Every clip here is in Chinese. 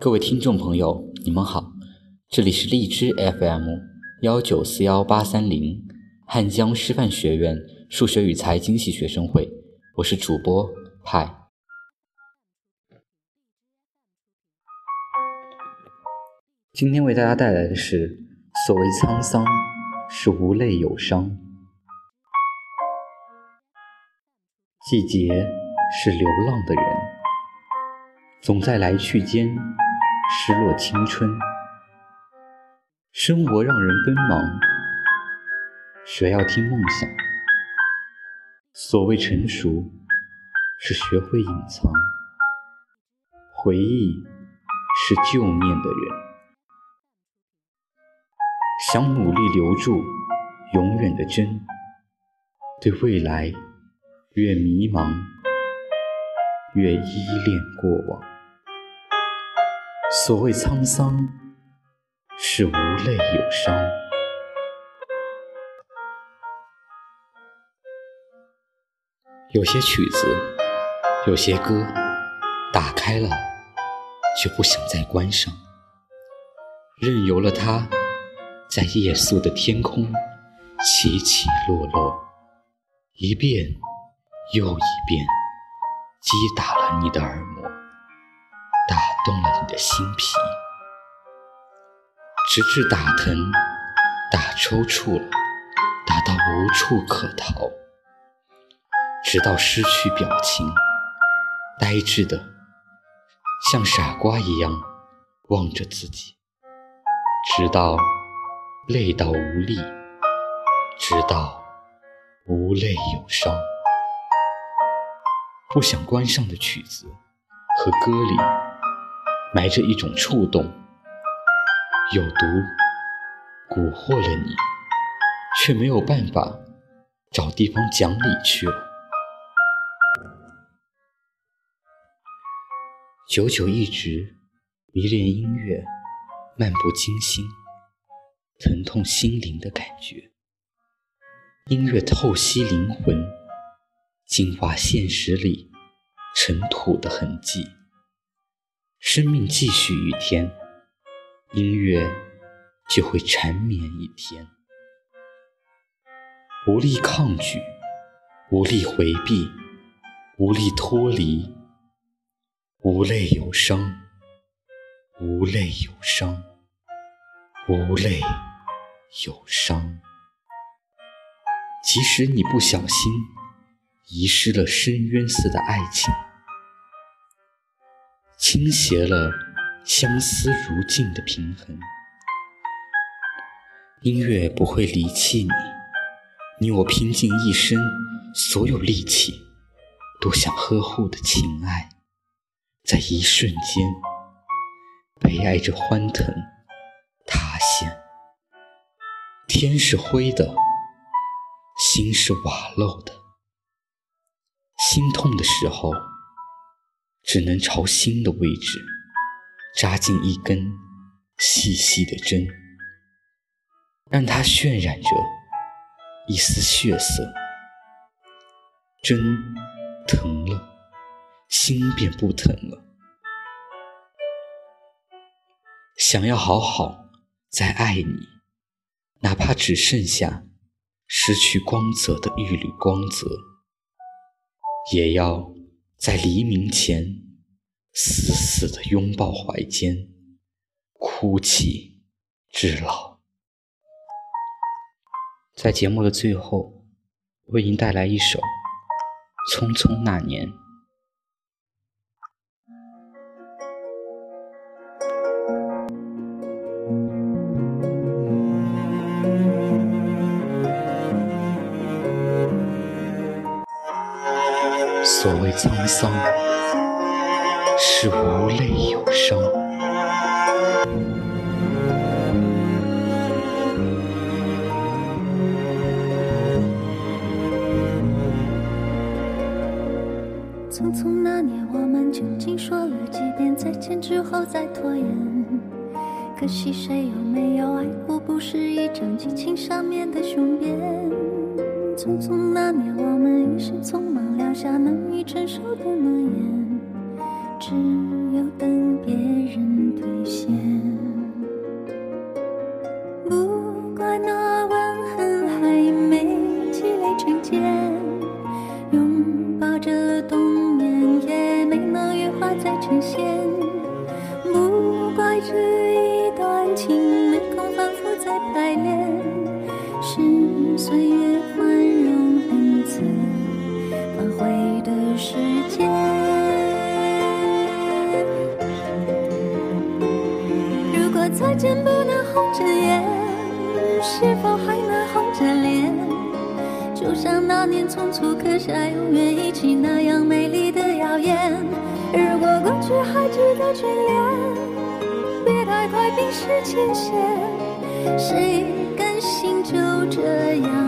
各位听众朋友，你们好，这里是荔枝 FM 幺九四幺八三零汉江师范学院数学与财经系学生会，我是主播派。今天为大家带来的是：所谓沧桑，是无泪有伤；季节是流浪的人，总在来去间。失落青春，生活让人奔忙，谁要听梦想？所谓成熟，是学会隐藏；回忆是旧念的人，想努力留住永远的真。对未来越迷茫，越依恋过往。所谓沧桑，是无泪有伤。有些曲子，有些歌，打开了就不想再关上，任由了它在夜宿的天空起起落落，一遍又一遍，击打了你的耳膜。动了你的心脾，直至打疼、打抽搐了，打到无处可逃，直到失去表情，呆滞的像傻瓜一样望着自己，直到累到无力，直到无泪有伤，不想关上的曲子和歌里。埋着一种触动，有毒，蛊惑了你，却没有办法找地方讲理去了。久久一直迷恋音乐，漫不经心，疼痛心灵的感觉。音乐透析灵魂，净化现实里尘土的痕迹。生命继续一天，音乐就会缠绵一天。无力抗拒，无力回避，无力脱离，无泪有伤，无泪有伤，无泪有伤。即使你不小心遗失了深渊似的爱情。倾斜了相思如镜的平衡，音乐不会离弃你，你我拼尽一生所有力气，都想呵护的情爱，在一瞬间被爱着欢腾塌陷。天是灰的，心是瓦漏的，心痛的时候。只能朝心的位置扎进一根细细的针，让它渲染着一丝血色。针疼了，心便不疼了。想要好好再爱你，哪怕只剩下失去光泽的一缕光泽，也要。在黎明前，死死的拥抱怀间，哭泣至老。在节目的最后，为您带来一首《匆匆那年》。所谓沧桑，是无泪有伤。匆匆那年，我们究竟说了几遍再见之后再拖延？可惜谁有没有爱过？不是一张激情上面的雄辩。匆匆那年，我们一时匆忙。留下难以承受的诺言，只年匆促刻下永远一起那样美丽的谣言。如果过去还值得眷恋，别太快冰释前嫌。谁甘心就这样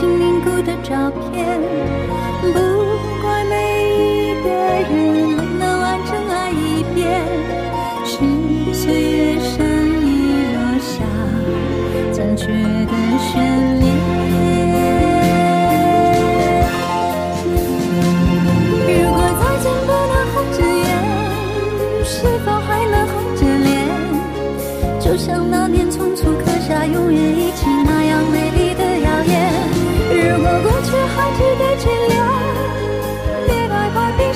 被吹进凝固的照片。不怪每一个人没能完整爱一遍，是岁月善意落下残缺的悬念。如果再见不能红着眼，是否还能红着脸？就像那年匆促刻下永远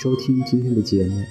收听今天的节目，